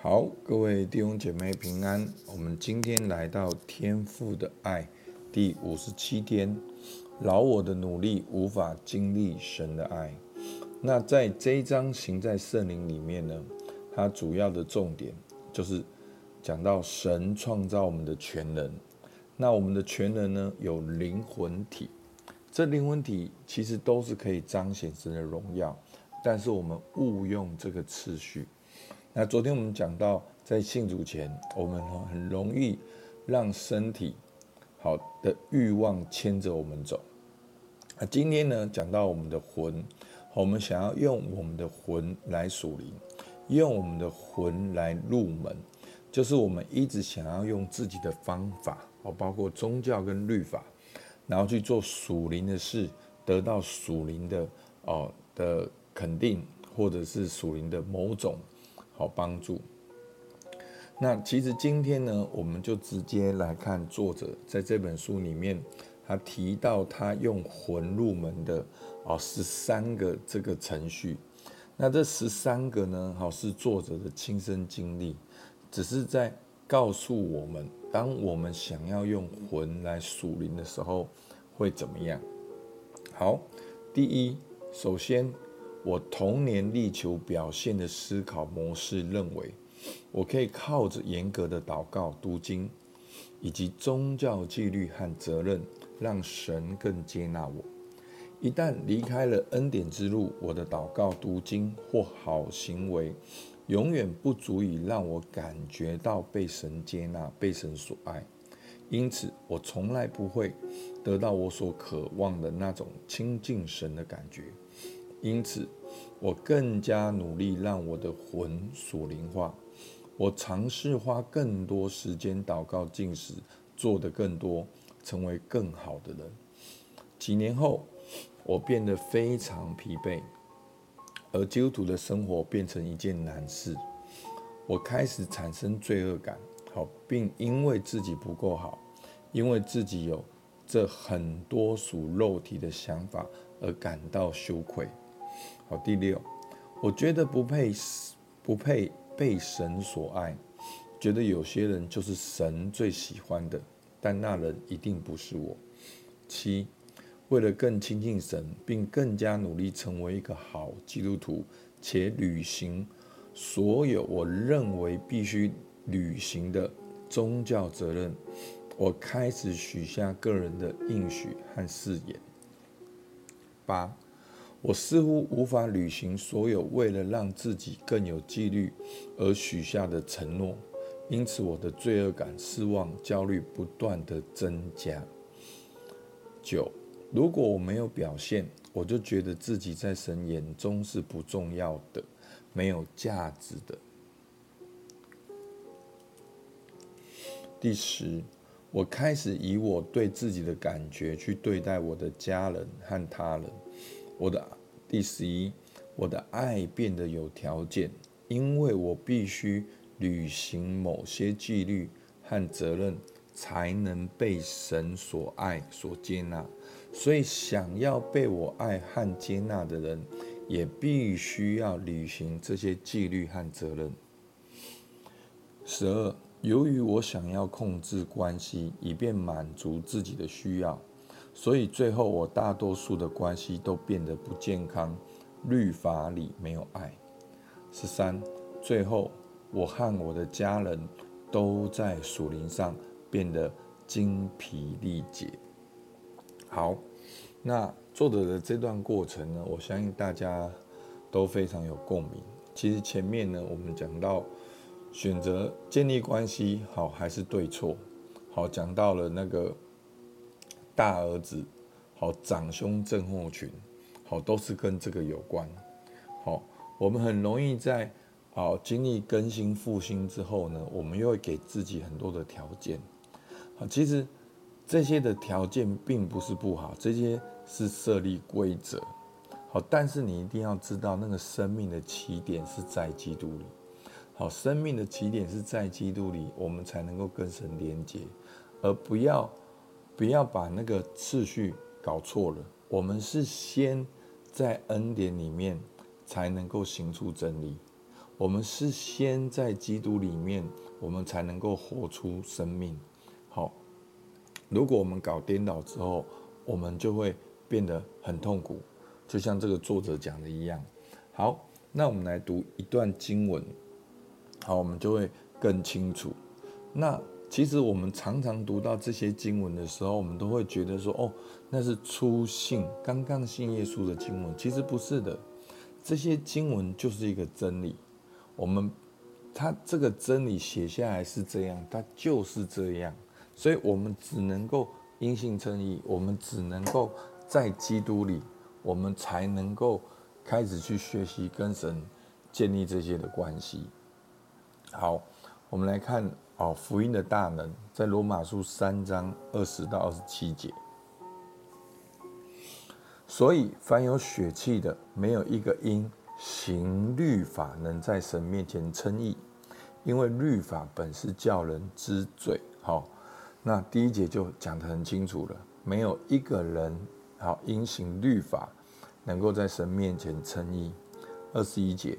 好，各位弟兄姐妹平安。我们今天来到天父的爱第五十七天，老我的努力无法经历神的爱。那在这一章行在圣灵里面呢，它主要的重点就是讲到神创造我们的全能。那我们的全能呢，有灵魂体，这灵魂体其实都是可以彰显神的荣耀，但是我们误用这个次序。那昨天我们讲到，在信主前，我们很容易让身体好的欲望牵着我们走。那今天呢，讲到我们的魂，我们想要用我们的魂来属灵，用我们的魂来入门，就是我们一直想要用自己的方法，哦，包括宗教跟律法，然后去做属灵的事，得到属灵的哦的肯定，或者是属灵的某种。好帮助。那其实今天呢，我们就直接来看作者在这本书里面，他提到他用魂入门的哦十三个这个程序。那这十三个呢，好是作者的亲身经历，只是在告诉我们，当我们想要用魂来属灵的时候，会怎么样？好，第一，首先。我童年力求表现的思考模式认为，我可以靠着严格的祷告、读经，以及宗教纪律和责任，让神更接纳我。一旦离开了恩典之路，我的祷告、读经或好行为，永远不足以让我感觉到被神接纳、被神所爱。因此，我从来不会得到我所渴望的那种亲近神的感觉。因此，我更加努力让我的魂属灵化。我尝试花更多时间祷告、进食，做得更多，成为更好的人。几年后，我变得非常疲惫，而基督徒的生活变成一件难事。我开始产生罪恶感，好，并因为自己不够好，因为自己有这很多属肉体的想法而感到羞愧。好，第六，我觉得不配，不配被神所爱，觉得有些人就是神最喜欢的，但那人一定不是我。七，为了更亲近神，并更加努力成为一个好基督徒，且履行所有我认为必须履行的宗教责任，我开始许下个人的应许和誓言。八。我似乎无法履行所有为了让自己更有纪律而许下的承诺，因此我的罪恶感、失望、焦虑不断地增加。九，如果我没有表现，我就觉得自己在神眼中是不重要的、没有价值的。第十，我开始以我对自己的感觉去对待我的家人和他人。我的第十一，我的爱变得有条件，因为我必须履行某些纪律和责任，才能被神所爱、所接纳。所以，想要被我爱和接纳的人，也必须要履行这些纪律和责任。十二，由于我想要控制关系，以便满足自己的需要。所以最后，我大多数的关系都变得不健康。律法里没有爱。十三，最后，我和我的家人都在属灵上变得精疲力竭。好，那作者的这段过程呢，我相信大家都非常有共鸣。其实前面呢，我们讲到选择建立关系好还是对错，好，讲到了那个。大儿子，好，长兄症候群，好，都是跟这个有关。好，我们很容易在好经历更新复兴之后呢，我们又会给自己很多的条件。好，其实这些的条件并不是不好，这些是设立规则。好，但是你一定要知道，那个生命的起点是在基督里。好，生命的起点是在基督里，我们才能够跟神连接，而不要。不要把那个次序搞错了。我们是先在恩典里面才能够行出真理。我们是先在基督里面，我们才能够活出生命。好，如果我们搞颠倒之后，我们就会变得很痛苦，就像这个作者讲的一样。好，那我们来读一段经文，好，我们就会更清楚。那其实我们常常读到这些经文的时候，我们都会觉得说，哦，那是初信、刚刚信耶稣的经文。其实不是的，这些经文就是一个真理。我们他这个真理写下来是这样，它就是这样，所以我们只能够因信称义，我们只能够在基督里，我们才能够开始去学习跟神建立这些的关系。好，我们来看。哦，福音的大能在罗马书三章二十到二十七节。所以，凡有血气的，没有一个因行律法能在神面前称义，因为律法本是叫人知罪。好，那第一节就讲得很清楚了，没有一个人好因行律法能够在神面前称义。二十一节。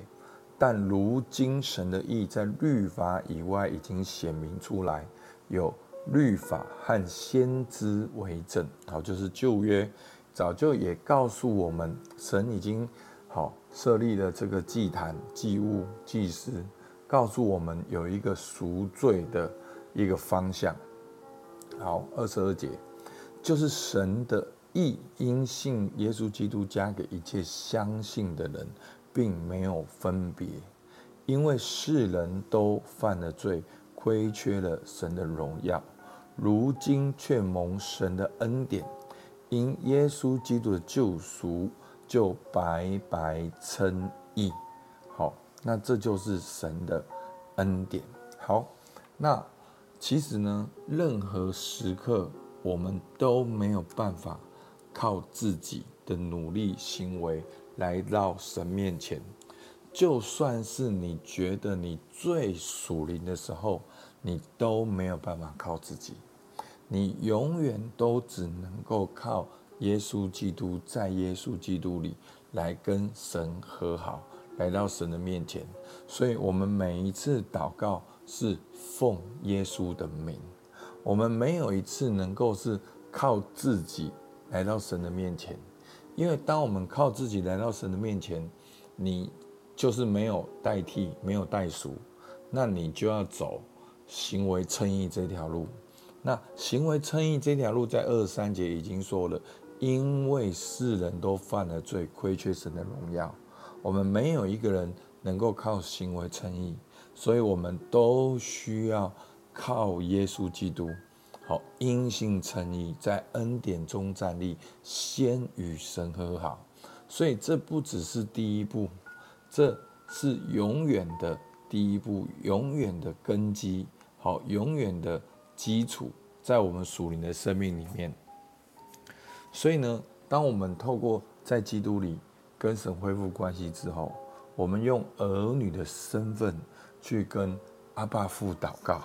但如今神的意在律法以外已经显明出来，有律法和先知为证。好，就是旧约早就也告诉我们，神已经好设立了这个祭坛、祭物、祭司，告诉我们有一个赎罪的一个方向。好，二十二节就是神的意因信耶稣基督加给一切相信的人。并没有分别，因为世人都犯了罪，亏缺了神的荣耀，如今却蒙神的恩典，因耶稣基督的救赎，就白白称义。好，那这就是神的恩典。好，那其实呢，任何时刻我们都没有办法靠自己的努力行为。来到神面前，就算是你觉得你最属灵的时候，你都没有办法靠自己，你永远都只能够靠耶稣基督，在耶稣基督里来跟神和好，来到神的面前。所以，我们每一次祷告是奉耶稣的名，我们没有一次能够是靠自己来到神的面前。因为当我们靠自己来到神的面前，你就是没有代替，没有代赎，那你就要走行为称义这条路。那行为称义这条路在二三节已经说了，因为世人都犯了罪，亏缺神的荣耀。我们没有一个人能够靠行为称义，所以我们都需要靠耶稣基督。好，因信称义，在恩典中站立，先与神和好。所以这不只是第一步，这是永远的第一步，永远的根基，好，永远的基础，在我们属灵的生命里面。所以呢，当我们透过在基督里跟神恢复关系之后，我们用儿女的身份去跟阿爸父祷告，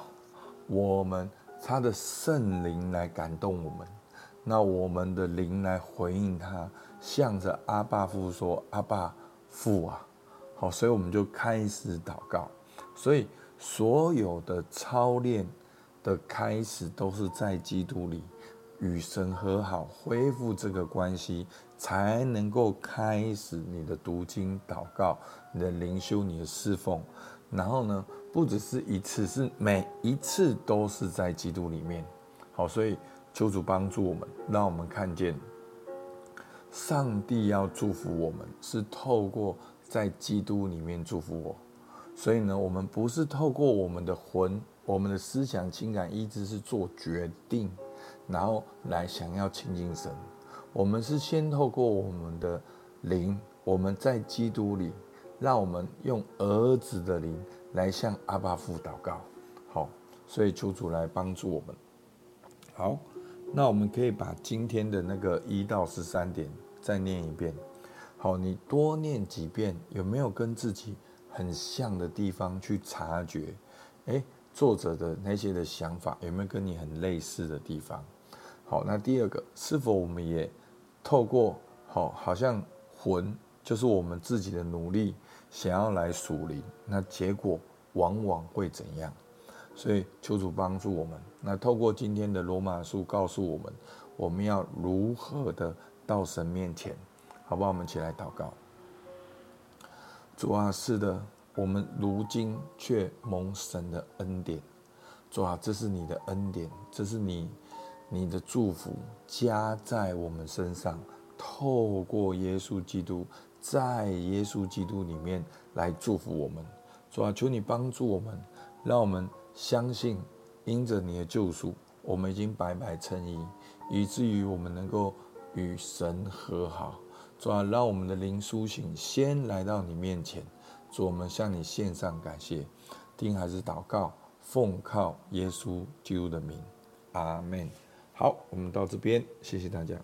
我们。他的圣灵来感动我们，那我们的灵来回应他，向着阿爸父说：“阿爸父啊，好。”所以我们就开始祷告。所以所有的操练的开始都是在基督里与神和好，恢复这个关系，才能够开始你的读经、祷告、你的灵修、你的侍奉。然后呢，不只是一次，是每一次都是在基督里面。好，所以求主帮助我们，让我们看见上帝要祝福我们，是透过在基督里面祝福我。所以呢，我们不是透过我们的魂、我们的思想、情感、意志是做决定，然后来想要亲近神。我们是先透过我们的灵，我们在基督里。让我们用儿子的灵来向阿爸父祷告，好，所以求主来帮助我们。好，那我们可以把今天的那个一到十三点再念一遍。好，你多念几遍，有没有跟自己很像的地方去察觉？诶，作者的那些的想法有没有跟你很类似的地方？好，那第二个，是否我们也透过好，好像魂就是我们自己的努力。想要来属灵，那结果往往会怎样？所以求主帮助我们。那透过今天的罗马书告诉我们，我们要如何的到神面前，好不好？我们一起来祷告。主啊，是的，我们如今却蒙神的恩典。主啊，这是你的恩典，这是你你的祝福加在我们身上，透过耶稣基督，在耶稣基督里面来祝福我们。主啊，求你帮助我们，让我们相信。因着你的救赎，我们已经白白称义，以至于我们能够与神和好。主啊，让我们的灵苏醒，先来到你面前。主，我们向你献上感谢，听还是祷告，奉靠耶稣基督的名，阿门。好，我们到这边，谢谢大家。